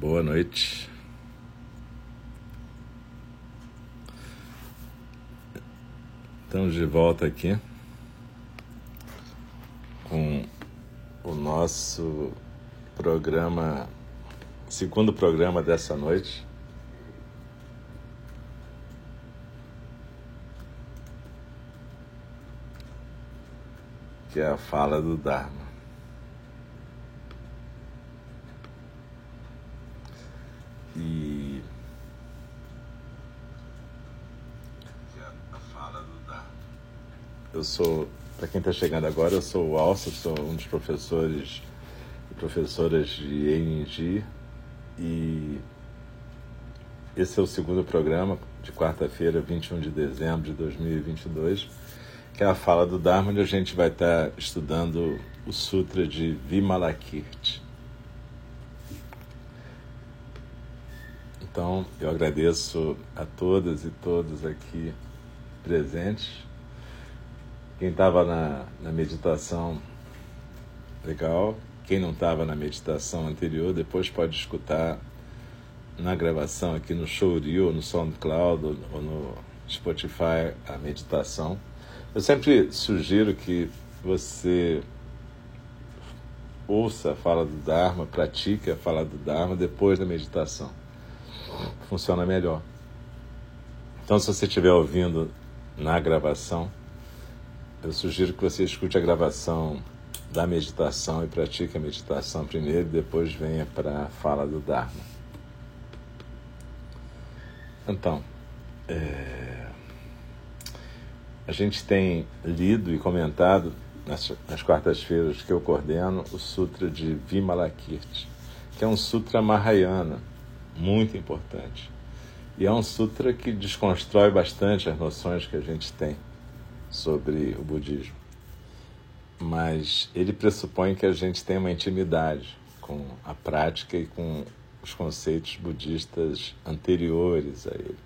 Boa noite. Estamos de volta aqui com o nosso programa, segundo programa dessa noite. Que é a fala do Dharma. E eu sou, para quem está chegando agora, eu sou o Alça, sou um dos professores e professoras de ENG e esse é o segundo programa de quarta-feira, 21 de dezembro de 2022, que é a fala do Dharma, onde a gente vai estar estudando o Sutra de Vimalakirti. Então, eu agradeço a todas e todos aqui presentes. Quem estava na, na meditação, legal. Quem não estava na meditação anterior, depois pode escutar na gravação aqui no Showreel, no SoundCloud ou no Spotify a meditação. Eu sempre sugiro que você ouça a fala do Dharma, pratique a fala do Dharma depois da meditação funciona melhor. Então, se você estiver ouvindo na gravação, eu sugiro que você escute a gravação da meditação e pratique a meditação primeiro depois venha para a fala do Dharma. Então, é... a gente tem lido e comentado nas, nas quartas-feiras que eu coordeno o Sutra de Vimalakirti, que é um sutra mahayana muito importante. E é um sutra que desconstrói bastante as noções que a gente tem sobre o budismo. Mas ele pressupõe que a gente tem uma intimidade com a prática e com os conceitos budistas anteriores a ele.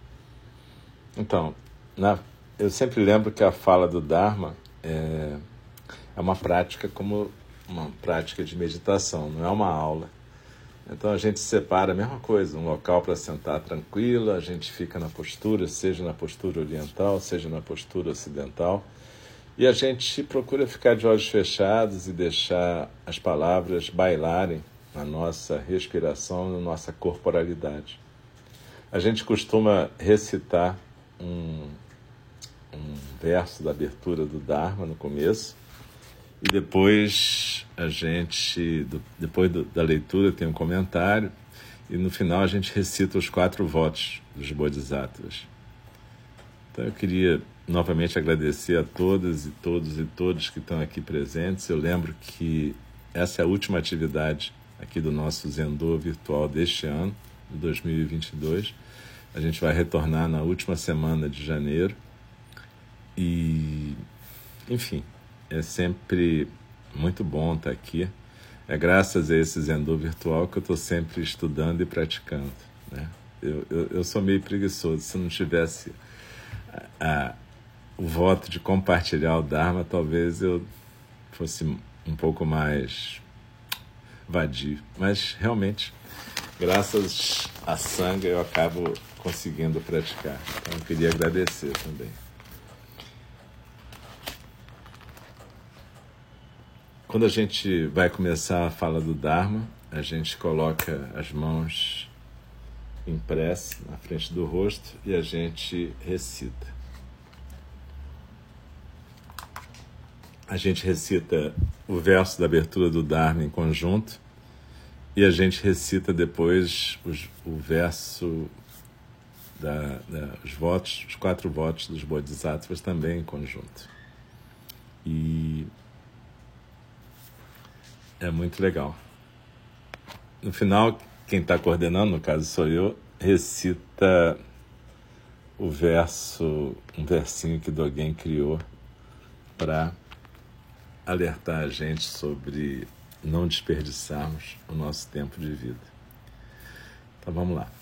Então, na, eu sempre lembro que a fala do Dharma é, é uma prática como uma prática de meditação, não é uma aula então a gente separa a mesma coisa, um local para sentar tranquilo, a gente fica na postura, seja na postura oriental, seja na postura ocidental, e a gente procura ficar de olhos fechados e deixar as palavras bailarem na nossa respiração, na nossa corporalidade. A gente costuma recitar um, um verso da abertura do Dharma no começo, e depois a gente, depois da leitura, tem um comentário. E no final a gente recita os quatro votos dos Bodhisattvas. Então eu queria novamente agradecer a todas e todos e todos que estão aqui presentes. Eu lembro que essa é a última atividade aqui do nosso Zendô virtual deste ano, de 2022. A gente vai retornar na última semana de janeiro. E, enfim, é sempre muito bom estar aqui. É graças a esse Zendô virtual que eu estou sempre estudando e praticando. Né? Eu, eu, eu, sou meio preguiçoso. Se não tivesse a, a, o voto de compartilhar o Dharma, talvez eu fosse um pouco mais vadio. Mas realmente, graças a Sangha, eu acabo conseguindo praticar. Então eu queria agradecer também. Quando a gente vai começar a fala do Dharma, a gente coloca as mãos em prece na frente do rosto e a gente recita. A gente recita o verso da abertura do Dharma em conjunto e a gente recita depois os, o verso da, da, os votos, os quatro votos dos Bodhisattvas também em conjunto. E é muito legal. No final, quem está coordenando, no caso sou eu, recita o verso, um versinho que Dogen criou para alertar a gente sobre não desperdiçarmos o nosso tempo de vida. Então vamos lá.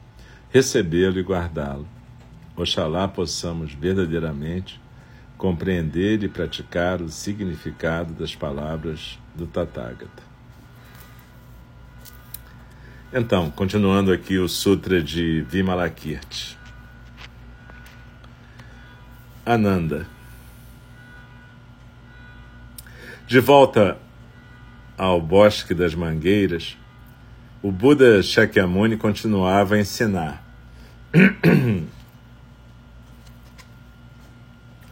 recebê-lo e guardá-lo. Oxalá possamos verdadeiramente compreender e praticar o significado das palavras do Tathagata. Então, continuando aqui o Sutra de Vimalakirti. Ananda. De volta ao Bosque das Mangueiras, o Buda Shakyamuni continuava a ensinar.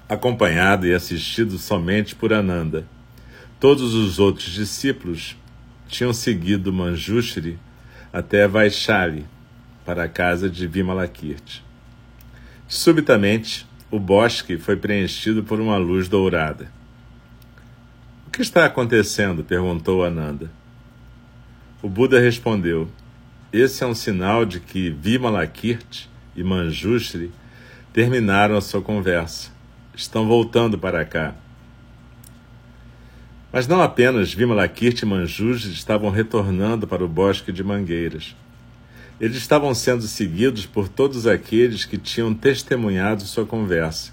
Acompanhado e assistido somente por Ananda. Todos os outros discípulos tinham seguido Manjushri até Vaishali, para a casa de Vimalakirti. Subitamente, o bosque foi preenchido por uma luz dourada. O que está acontecendo? perguntou Ananda. O Buda respondeu: Esse é um sinal de que Vimalakirti e Manjushri terminaram a sua conversa. Estão voltando para cá. Mas não apenas Vimalakirti e Manjushri estavam retornando para o bosque de mangueiras. Eles estavam sendo seguidos por todos aqueles que tinham testemunhado sua conversa.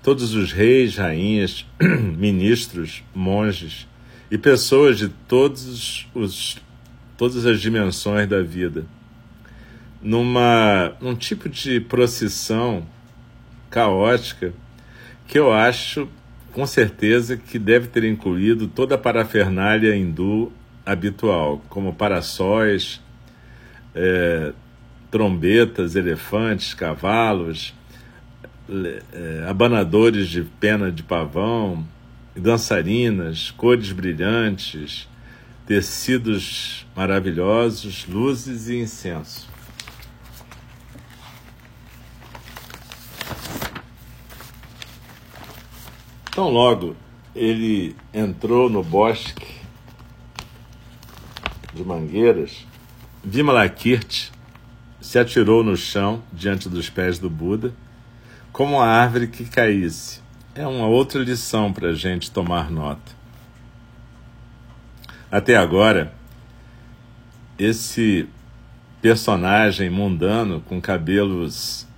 Todos os reis, rainhas, ministros, monges e pessoas de todos os todas as dimensões da vida. Numa, num tipo de procissão caótica que eu acho com certeza que deve ter incluído toda a parafernália hindu habitual, como paraçóis, é, trombetas, elefantes, cavalos, é, abanadores de pena de pavão, dançarinas, cores brilhantes, tecidos maravilhosos, luzes e incenso. Tão logo ele entrou no bosque de mangueiras, Vimalakirti se atirou no chão diante dos pés do Buda, como uma árvore que caísse. É uma outra lição para a gente tomar nota. Até agora, esse personagem mundano com cabelos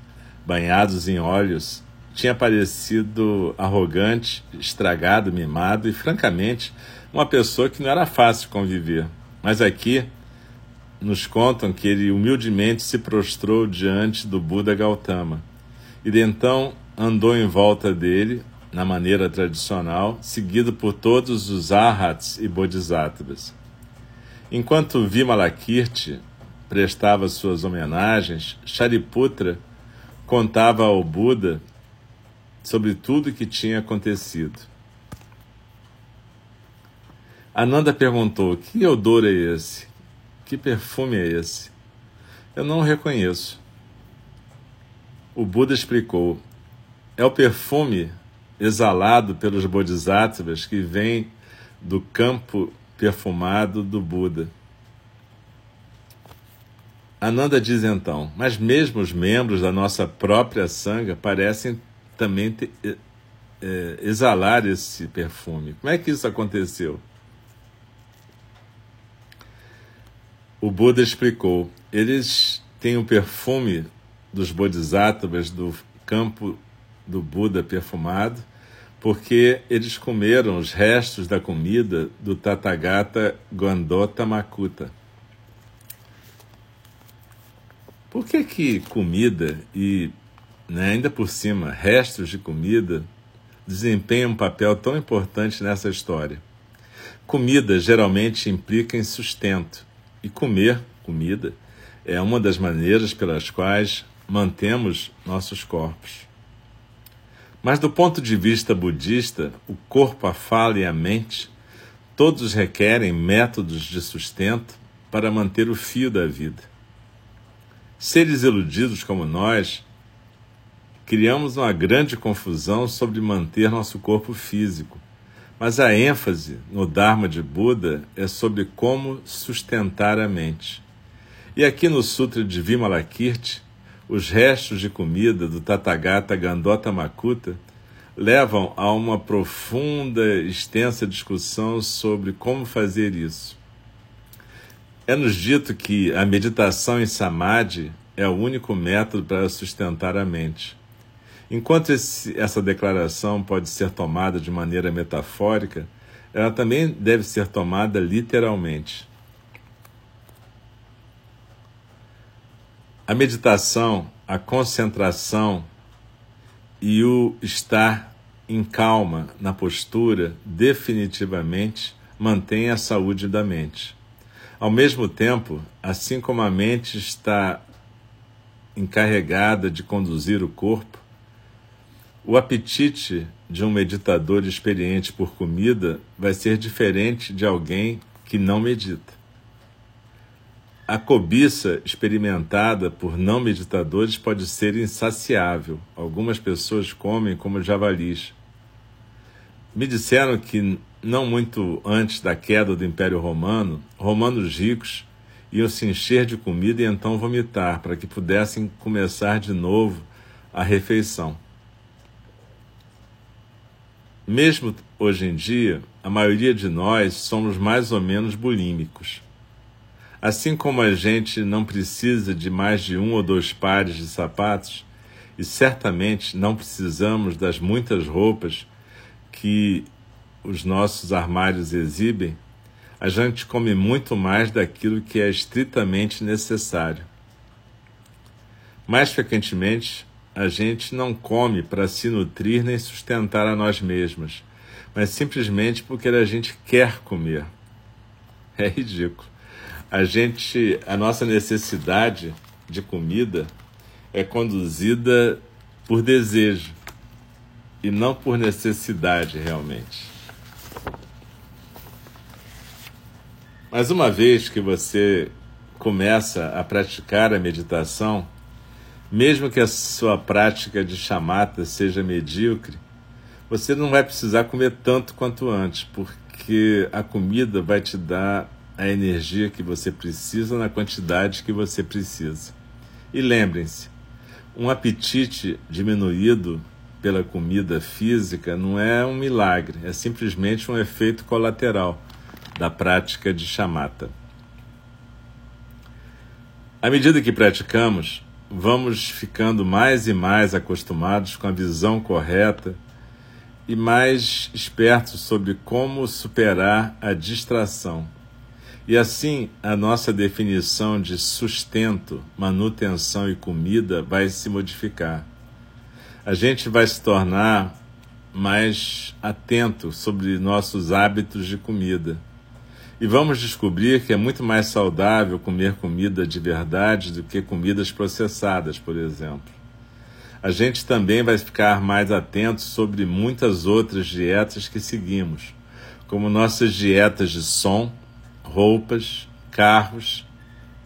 banhados em óleos tinha parecido arrogante, estragado, mimado e, francamente, uma pessoa que não era fácil conviver. Mas aqui nos contam que ele humildemente se prostrou diante do Buda Gautama e de então andou em volta dele, na maneira tradicional, seguido por todos os arhats e bodhisattvas. Enquanto Vimalakirti prestava suas homenagens, Shariputra contava ao Buda sobre tudo o que tinha acontecido. Ananda perguntou: Que odor é esse? Que perfume é esse? Eu não o reconheço. O Buda explicou: É o perfume exalado pelos bodhisattvas que vem do campo perfumado do Buda. Ananda diz então: Mas mesmo os membros da nossa própria sanga parecem também te, é, exalar esse perfume. Como é que isso aconteceu? O Buda explicou: eles têm o perfume dos bodhisattvas do campo do Buda perfumado, porque eles comeram os restos da comida do Tathagata Gandota Makuta. Por que que comida e né, ainda por cima, restos de comida, desempenham um papel tão importante nessa história. Comida geralmente implica em sustento, e comer comida é uma das maneiras pelas quais mantemos nossos corpos. Mas do ponto de vista budista, o corpo, a fala e a mente, todos requerem métodos de sustento para manter o fio da vida. Seres iludidos como nós, criamos uma grande confusão sobre manter nosso corpo físico, mas a ênfase no Dharma de Buda é sobre como sustentar a mente. E aqui no Sutra de Vimalakirti, os restos de comida do Tathagata Gandota Makuta levam a uma profunda, extensa discussão sobre como fazer isso. É-nos dito que a meditação em samadhi é o único método para sustentar a mente. Enquanto esse, essa declaração pode ser tomada de maneira metafórica, ela também deve ser tomada literalmente. A meditação, a concentração e o estar em calma na postura definitivamente mantém a saúde da mente. Ao mesmo tempo, assim como a mente está encarregada de conduzir o corpo, o apetite de um meditador experiente por comida vai ser diferente de alguém que não medita. A cobiça experimentada por não meditadores pode ser insaciável. Algumas pessoas comem como javalis. Me disseram que, não muito antes da queda do Império Romano, romanos ricos iam se encher de comida e então vomitar, para que pudessem começar de novo a refeição. Mesmo hoje em dia, a maioria de nós somos mais ou menos bulímicos. Assim como a gente não precisa de mais de um ou dois pares de sapatos, e certamente não precisamos das muitas roupas que os nossos armários exibem, a gente come muito mais daquilo que é estritamente necessário. Mais frequentemente, a gente não come para se nutrir nem sustentar a nós mesmos, mas simplesmente porque a gente quer comer. É ridículo a gente, a nossa necessidade de comida é conduzida por desejo e não por necessidade realmente. Mas uma vez que você começa a praticar a meditação, mesmo que a sua prática de chamata seja medíocre, você não vai precisar comer tanto quanto antes, porque a comida vai te dar a energia que você precisa na quantidade que você precisa. E lembrem-se, um apetite diminuído pela comida física não é um milagre, é simplesmente um efeito colateral da prática de chamata. À medida que praticamos, vamos ficando mais e mais acostumados com a visão correta e mais espertos sobre como superar a distração e assim, a nossa definição de sustento, manutenção e comida vai se modificar. A gente vai se tornar mais atento sobre nossos hábitos de comida. E vamos descobrir que é muito mais saudável comer comida de verdade do que comidas processadas, por exemplo. A gente também vai ficar mais atento sobre muitas outras dietas que seguimos, como nossas dietas de som, roupas, carros,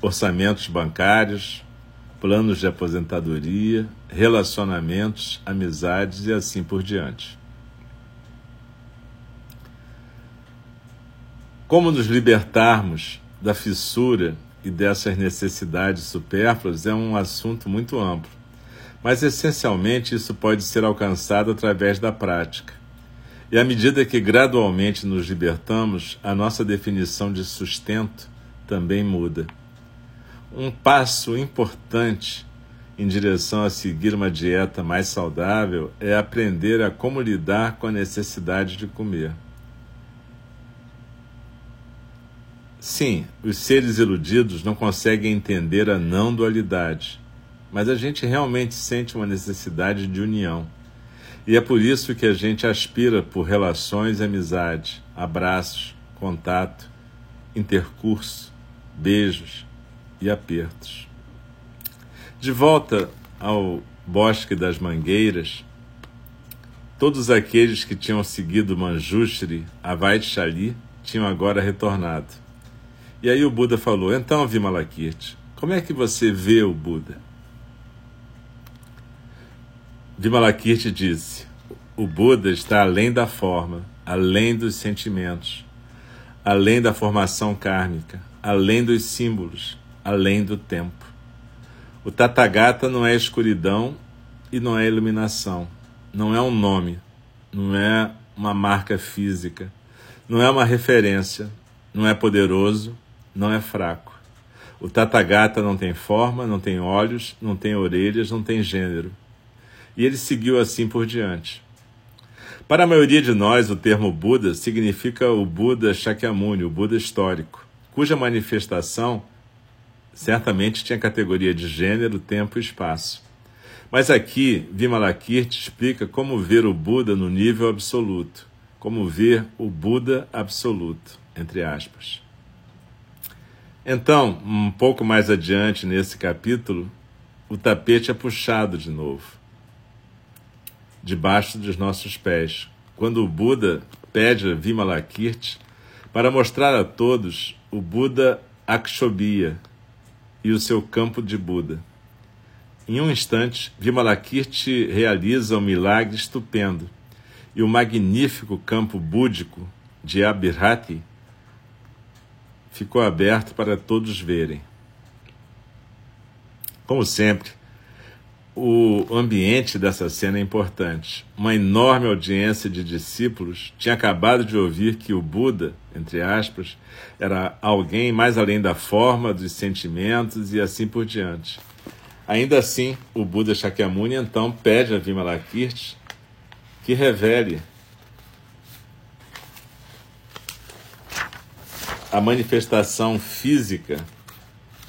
orçamentos bancários, planos de aposentadoria, relacionamentos, amizades e assim por diante. Como nos libertarmos da fissura e dessas necessidades supérfluas é um assunto muito amplo, mas essencialmente isso pode ser alcançado através da prática. E à medida que gradualmente nos libertamos, a nossa definição de sustento também muda. Um passo importante em direção a seguir uma dieta mais saudável é aprender a como lidar com a necessidade de comer. Sim, os seres iludidos não conseguem entender a não dualidade. mas a gente realmente sente uma necessidade de união. E é por isso que a gente aspira por relações e amizade, abraços, contato, intercurso, beijos e apertos. De volta ao Bosque das Mangueiras, todos aqueles que tinham seguido Manjushri a tinham agora retornado. E aí o Buda falou: Então, Vimalakirti, como é que você vê o Buda? Vimalakirti disse: O Buda está além da forma, além dos sentimentos, além da formação kármica, além dos símbolos, além do tempo. O Tathagata não é escuridão e não é iluminação, não é um nome, não é uma marca física, não é uma referência, não é poderoso, não é fraco. O Tathagata não tem forma, não tem olhos, não tem orelhas, não tem gênero. E ele seguiu assim por diante. Para a maioria de nós, o termo Buda significa o Buda Shakyamuni, o Buda histórico, cuja manifestação certamente tinha categoria de gênero, tempo e espaço. Mas aqui, Vimalakirti explica como ver o Buda no nível absoluto, como ver o Buda absoluto, entre aspas. Então, um pouco mais adiante nesse capítulo, o tapete é puxado de novo, debaixo dos nossos pés, quando o Buda pede a Vimalakirti para mostrar a todos o Buda Akshobhya, e o seu campo de Buda. Em um instante, Vimalakirti realiza um milagre estupendo e o magnífico campo búdico de Abhirati ficou aberto para todos verem. Como sempre, o ambiente dessa cena é importante. Uma enorme audiência de discípulos tinha acabado de ouvir que o Buda, entre aspas, era alguém mais além da forma, dos sentimentos e assim por diante. Ainda assim, o Buda Shakyamuni então pede a Vimalakirti que revele a manifestação física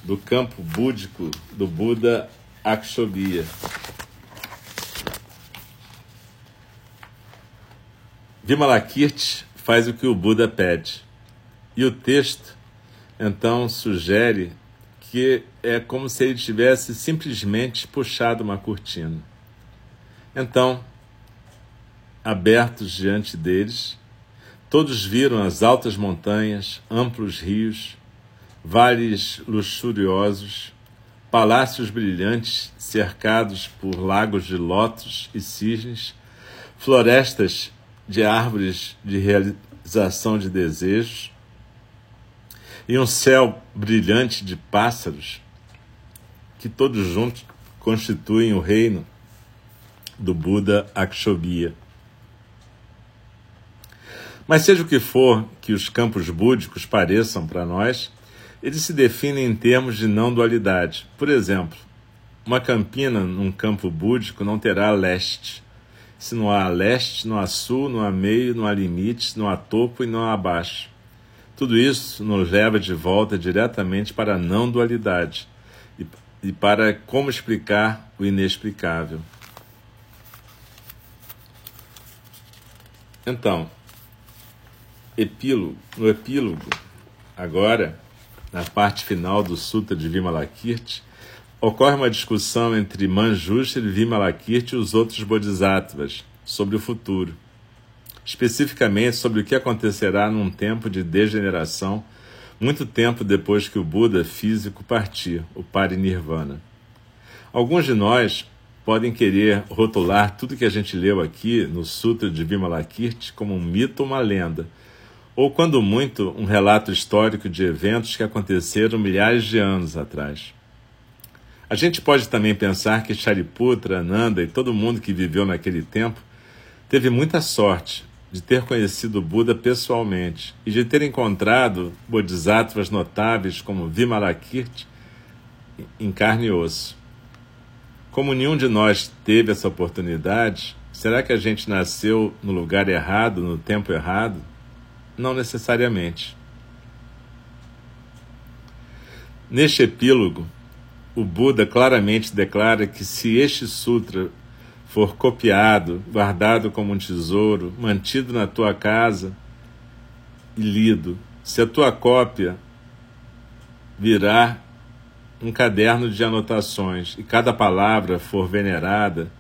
do campo búdico do Buda Akshobhya. Vimalakirti faz o que o Buda pede. E o texto, então, sugere que é como se ele tivesse simplesmente puxado uma cortina. Então, abertos diante deles, todos viram as altas montanhas, amplos rios, vales luxuriosos, palácios brilhantes cercados por lagos de lótus e cisnes, florestas de árvores de realização de desejos e um céu brilhante de pássaros que todos juntos constituem o reino do Buda Akshobhya. Mas seja o que for que os campos búdicos pareçam para nós, eles se definem em termos de não dualidade. Por exemplo, uma campina num campo búdico não terá leste. Se não há leste, não há sul, não há meio, não há limites, não há topo e não há abaixo. Tudo isso nos leva de volta diretamente para a não dualidade e, e para como explicar o inexplicável. Então, epílogo, no epílogo, agora, na parte final do Sutra de Vimalakirti, ocorre uma discussão entre Manjushri, Vimalakirti e os outros bodhisattvas sobre o futuro, especificamente sobre o que acontecerá num tempo de degeneração, muito tempo depois que o Buda físico partir, o Parinirvana. Alguns de nós podem querer rotular tudo que a gente leu aqui no Sutra de Vimalakirti como um mito ou uma lenda, ou, quando muito, um relato histórico de eventos que aconteceram milhares de anos atrás. A gente pode também pensar que Shariputra, Ananda e todo mundo que viveu naquele tempo teve muita sorte de ter conhecido Buda pessoalmente e de ter encontrado bodhisattvas notáveis como Vimalakirti em carne e osso. Como nenhum de nós teve essa oportunidade, será que a gente nasceu no lugar errado, no tempo errado? Não necessariamente. Neste epílogo, o Buda claramente declara que se este sutra for copiado, guardado como um tesouro, mantido na tua casa e lido, se a tua cópia virar um caderno de anotações e cada palavra for venerada,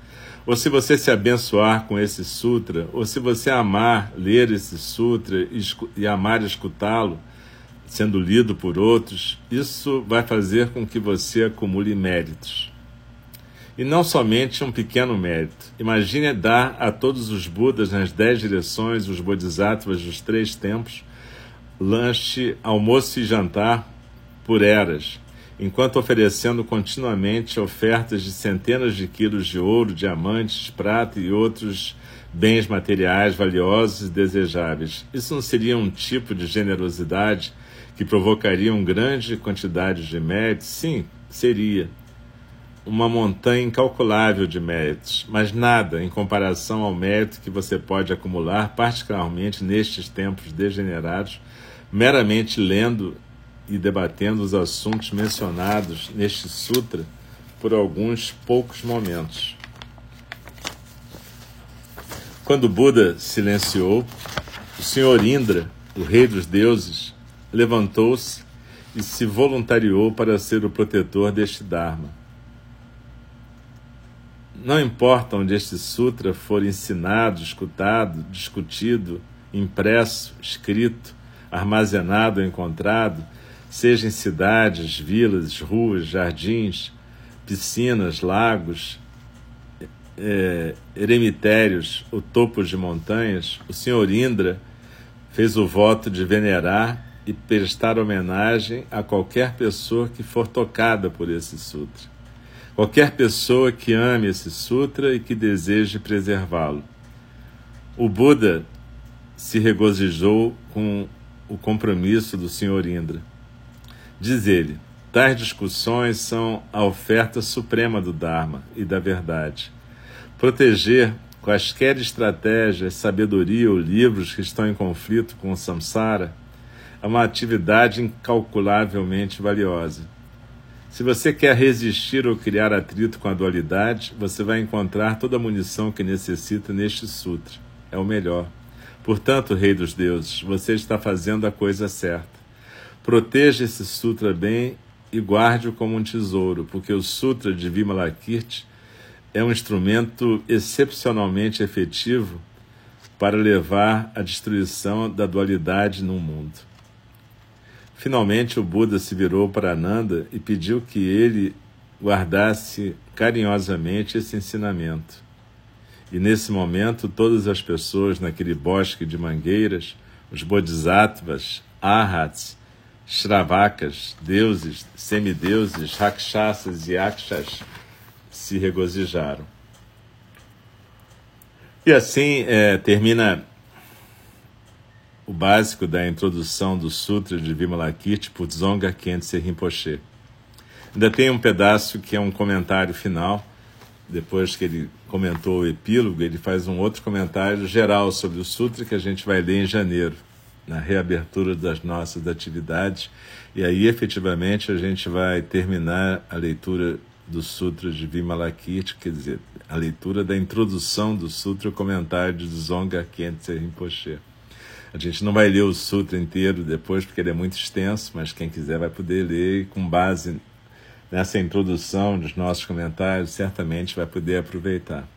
ou se você se abençoar com esse sutra, ou se você amar ler esse sutra e, e amar escutá-lo, sendo lido por outros, isso vai fazer com que você acumule méritos. E não somente um pequeno mérito. Imagine dar a todos os Budas nas dez direções, os Bodhisattvas dos três tempos, lanche, almoço e jantar por eras, enquanto oferecendo continuamente ofertas de centenas de quilos de ouro, diamantes, prata e outros bens materiais valiosos e desejáveis. Isso não seria um tipo de generosidade que provocaria uma grande quantidade de méritos? Sim, seria. Uma montanha incalculável de méritos, mas nada em comparação ao mérito que você pode acumular, particularmente nestes tempos degenerados, meramente lendo e debatendo os assuntos mencionados neste sutra por alguns poucos momentos. Quando Buda silenciou, o Senhor Indra, o rei dos deuses, levantou-se e se voluntariou para ser o protetor deste Dharma. Não importa onde este sutra for ensinado, escutado, discutido, impresso, escrito, armazenado ou encontrado, seja em cidades, vilas, ruas, jardins, piscinas, lagos, é, eremitérios ou topos de montanhas, o Senhor Indra fez o voto de venerar e prestar homenagem a qualquer pessoa que for tocada por esse sutra. Qualquer pessoa que ame esse sutra e que deseje preservá-lo. O Buda se regozijou com o compromisso do Senhor Indra. Diz ele: tais discussões são a oferta suprema do Dharma e da verdade. Proteger quaisquer estratégias, sabedoria ou livros que estão em conflito com o samsara é uma atividade incalculavelmente valiosa. Se você quer resistir ou criar atrito com a dualidade, você vai encontrar toda a munição que necessita neste sutra. É o melhor. Portanto, Rei dos Deuses, você está fazendo a coisa certa. Proteja esse sutra bem e guarde-o como um tesouro, porque o sutra de Vimalakirti é um instrumento excepcionalmente efetivo para levar à destruição da dualidade no mundo. Finalmente, o Buda se virou para Ananda e pediu que ele guardasse carinhosamente esse ensinamento. E nesse momento, todas as pessoas naquele bosque de mangueiras, os bodhisattvas, arhats, shravakas, deuses, semideuses, rakshasas e akshas, se regozijaram. E assim é, termina o básico da introdução do Sutra de Vimalakirti por Dzongkar Khyentse Rinpoche. Ainda tem um pedaço que é um comentário final, depois que ele comentou o epílogo, ele faz um outro comentário geral sobre o Sutra que a gente vai ler em janeiro, na reabertura das nossas atividades, e aí efetivamente a gente vai terminar a leitura do Sutra de Vimalakirti, quer dizer, a leitura da introdução do Sutra, o comentário de Dzongkar Khyentse Rinpoche. A gente não vai ler o sutra inteiro depois, porque ele é muito extenso, mas quem quiser vai poder ler e com base nessa introdução dos nossos comentários, certamente vai poder aproveitar.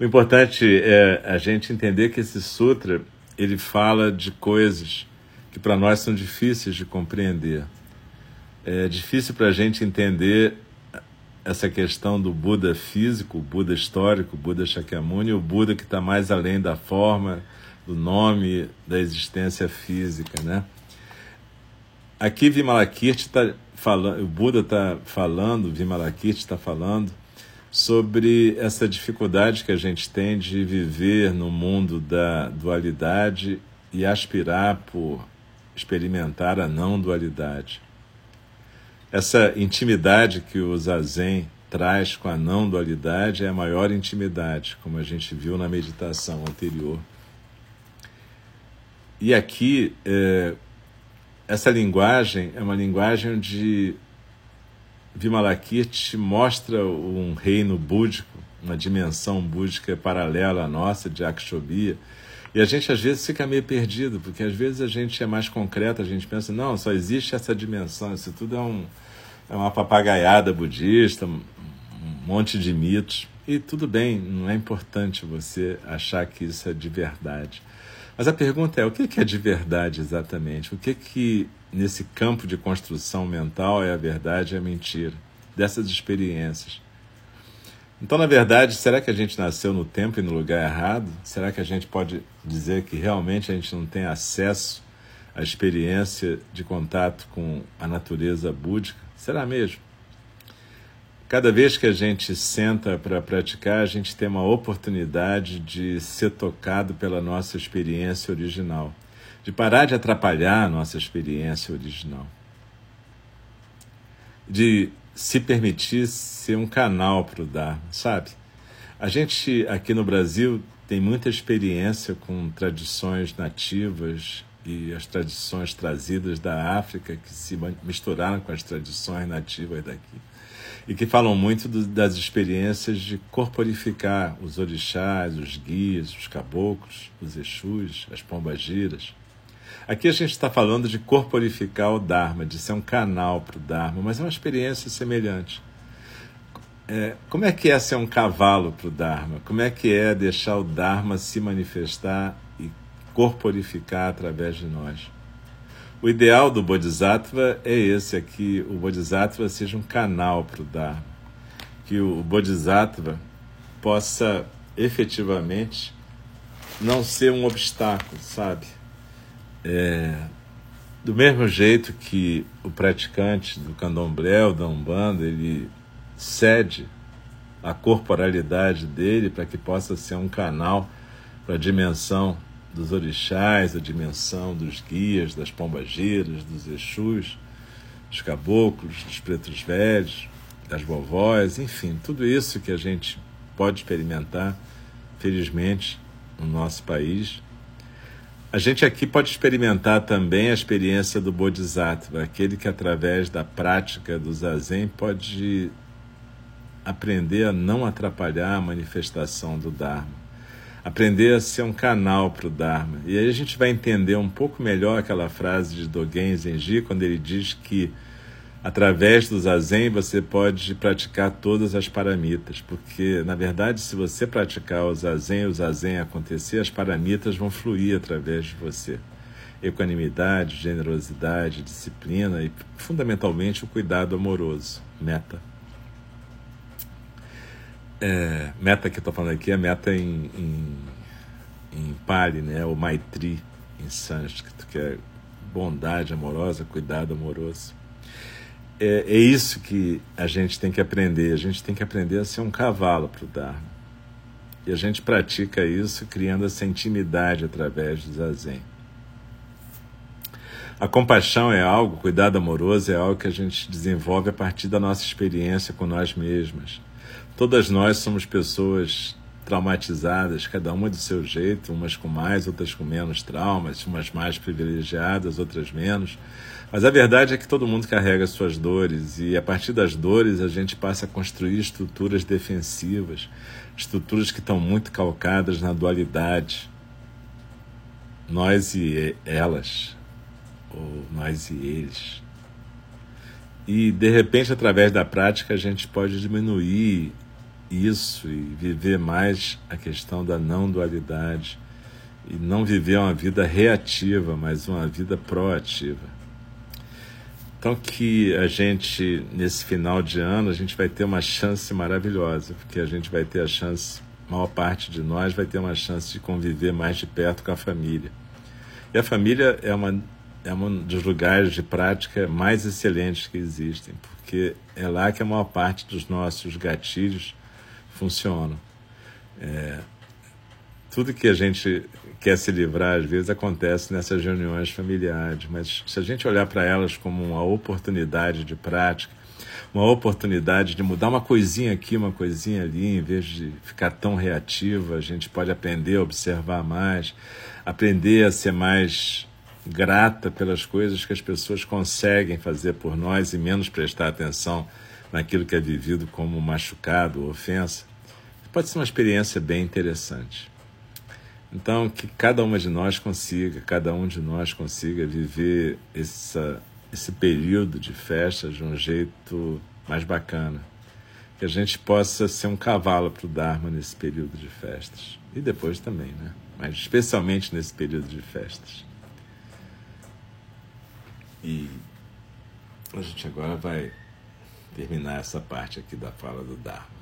O importante é a gente entender que esse sutra ele fala de coisas que para nós são difíceis de compreender. É difícil para a gente entender essa questão do Buda físico, o Buda histórico, o Buda Shakyamuni, o Buda que está mais além da forma, do nome, da existência física, né? Aqui Vimalakirti está falando, o Buda está falando, Vimalakirti está falando sobre essa dificuldade que a gente tem de viver no mundo da dualidade e aspirar por experimentar a não dualidade. Essa intimidade que o Zazen traz com a não dualidade é a maior intimidade, como a gente viu na meditação anterior. E aqui, é, essa linguagem é uma linguagem onde Vimalakirti mostra um reino búdico, uma dimensão búdica paralela à nossa, de Akshobhya, e a gente às vezes fica meio perdido, porque às vezes a gente é mais concreto, a gente pensa, não, só existe essa dimensão, isso tudo é, um, é uma papagaiada budista, um monte de mitos. E tudo bem, não é importante você achar que isso é de verdade. Mas a pergunta é: o que é de verdade exatamente? O que que nesse campo de construção mental é a verdade e a mentira dessas experiências? Então, na verdade, será que a gente nasceu no tempo e no lugar errado? Será que a gente pode dizer que realmente a gente não tem acesso à experiência de contato com a natureza búdica? Será mesmo? Cada vez que a gente senta para praticar, a gente tem uma oportunidade de ser tocado pela nossa experiência original, de parar de atrapalhar a nossa experiência original, de se permitir ser um canal para o Dharma, sabe? A gente aqui no Brasil tem muita experiência com tradições nativas e as tradições trazidas da África que se misturaram com as tradições nativas daqui e que falam muito do, das experiências de corporificar os orixás, os guias, os caboclos, os exus, as pombagiras. Aqui a gente está falando de corporificar o Dharma, de ser um canal para o Dharma, mas é uma experiência semelhante. É, como é que é ser um cavalo para o Dharma? Como é que é deixar o Dharma se manifestar e corporificar através de nós? O ideal do Bodhisattva é esse, é que o Bodhisattva seja um canal para o Dharma, que o Bodhisattva possa efetivamente não ser um obstáculo, sabe? É, do mesmo jeito que o praticante do candomblé ou da umbanda, ele cede a corporalidade dele para que possa ser um canal para a dimensão dos orixás, a dimensão dos guias, das pombagiras, dos exus, dos caboclos, dos pretos velhos, das vovós, enfim, tudo isso que a gente pode experimentar, felizmente, no nosso país, a gente aqui pode experimentar também a experiência do Bodhisattva, aquele que através da prática do Zazen pode aprender a não atrapalhar a manifestação do Dharma, aprender a ser um canal para o Dharma. E aí a gente vai entender um pouco melhor aquela frase de Dogen Zenji, quando ele diz que Através do zazen você pode praticar todas as paramitas, porque na verdade, se você praticar o zazen, o zazen acontecer, as paramitas vão fluir através de você. Equanimidade, generosidade, disciplina e fundamentalmente o cuidado amoroso, meta. É, meta que eu estou falando aqui é meta em, em, em Pali, né? o Maitri em sânscrito, que é bondade amorosa, cuidado amoroso é, é isso que a gente tem que aprender. A gente tem que aprender a ser um cavalo para o Dharma. E a gente pratica isso criando essa intimidade através do zazen. A compaixão é algo, o cuidado amoroso é algo que a gente desenvolve a partir da nossa experiência com nós mesmas. Todas nós somos pessoas traumatizadas, cada uma do seu jeito, umas com mais, outras com menos traumas, umas mais privilegiadas, outras menos. Mas a verdade é que todo mundo carrega suas dores e a partir das dores a gente passa a construir estruturas defensivas, estruturas que estão muito calcadas na dualidade. Nós e elas, ou nós e eles. E de repente, através da prática, a gente pode diminuir isso e viver mais a questão da não dualidade e não viver uma vida reativa, mas uma vida proativa. Então que a gente, nesse final de ano, a gente vai ter uma chance maravilhosa, porque a gente vai ter a chance, a maior parte de nós vai ter uma chance de conviver mais de perto com a família. E a família é, uma, é um dos lugares de prática mais excelentes que existem, porque é lá que a maior parte dos nossos gatilhos funcionam. É, tudo que a gente quer se livrar, às vezes, acontece nessas reuniões familiares, mas se a gente olhar para elas como uma oportunidade de prática, uma oportunidade de mudar uma coisinha aqui, uma coisinha ali, em vez de ficar tão reativa, a gente pode aprender a observar mais, aprender a ser mais grata pelas coisas que as pessoas conseguem fazer por nós e menos prestar atenção naquilo que é vivido como machucado ofensa, pode ser uma experiência bem interessante. Então, que cada uma de nós consiga, cada um de nós consiga viver essa, esse período de festa de um jeito mais bacana. Que a gente possa ser um cavalo para o Dharma nesse período de festas. E depois também, né? Mas especialmente nesse período de festas. E a gente agora vai terminar essa parte aqui da fala do Dharma.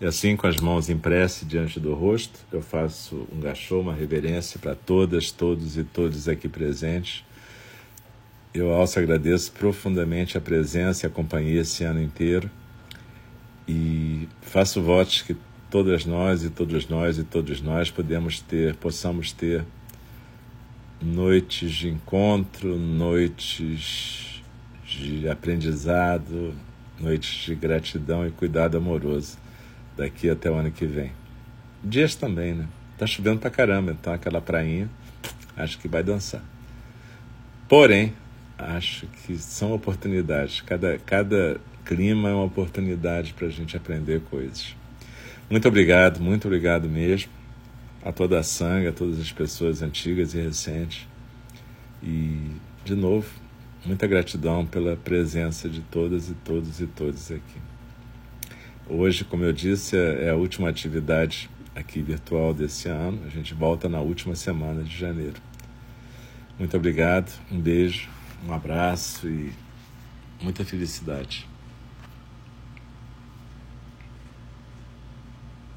E assim, com as mãos prece diante do rosto, eu faço um gachô, uma reverência para todas, todos e todos aqui presentes. Eu, Alce, agradeço profundamente a presença e a companhia esse ano inteiro. E faço votos que todas nós e todos nós e todos nós podemos ter, possamos ter noites de encontro, noites de aprendizado, noites de gratidão e cuidado amoroso daqui até o ano que vem. Dias também, né? Tá chovendo pra caramba, então aquela prainha, acho que vai dançar. Porém, acho que são oportunidades. Cada, cada clima é uma oportunidade para a gente aprender coisas. Muito obrigado, muito obrigado mesmo a toda a sangue, a todas as pessoas antigas e recentes. E, de novo, muita gratidão pela presença de todas e todos e todos aqui. Hoje, como eu disse, é, é a última atividade aqui virtual desse ano. A gente volta na última semana de janeiro. Muito obrigado, um beijo, um abraço e muita felicidade.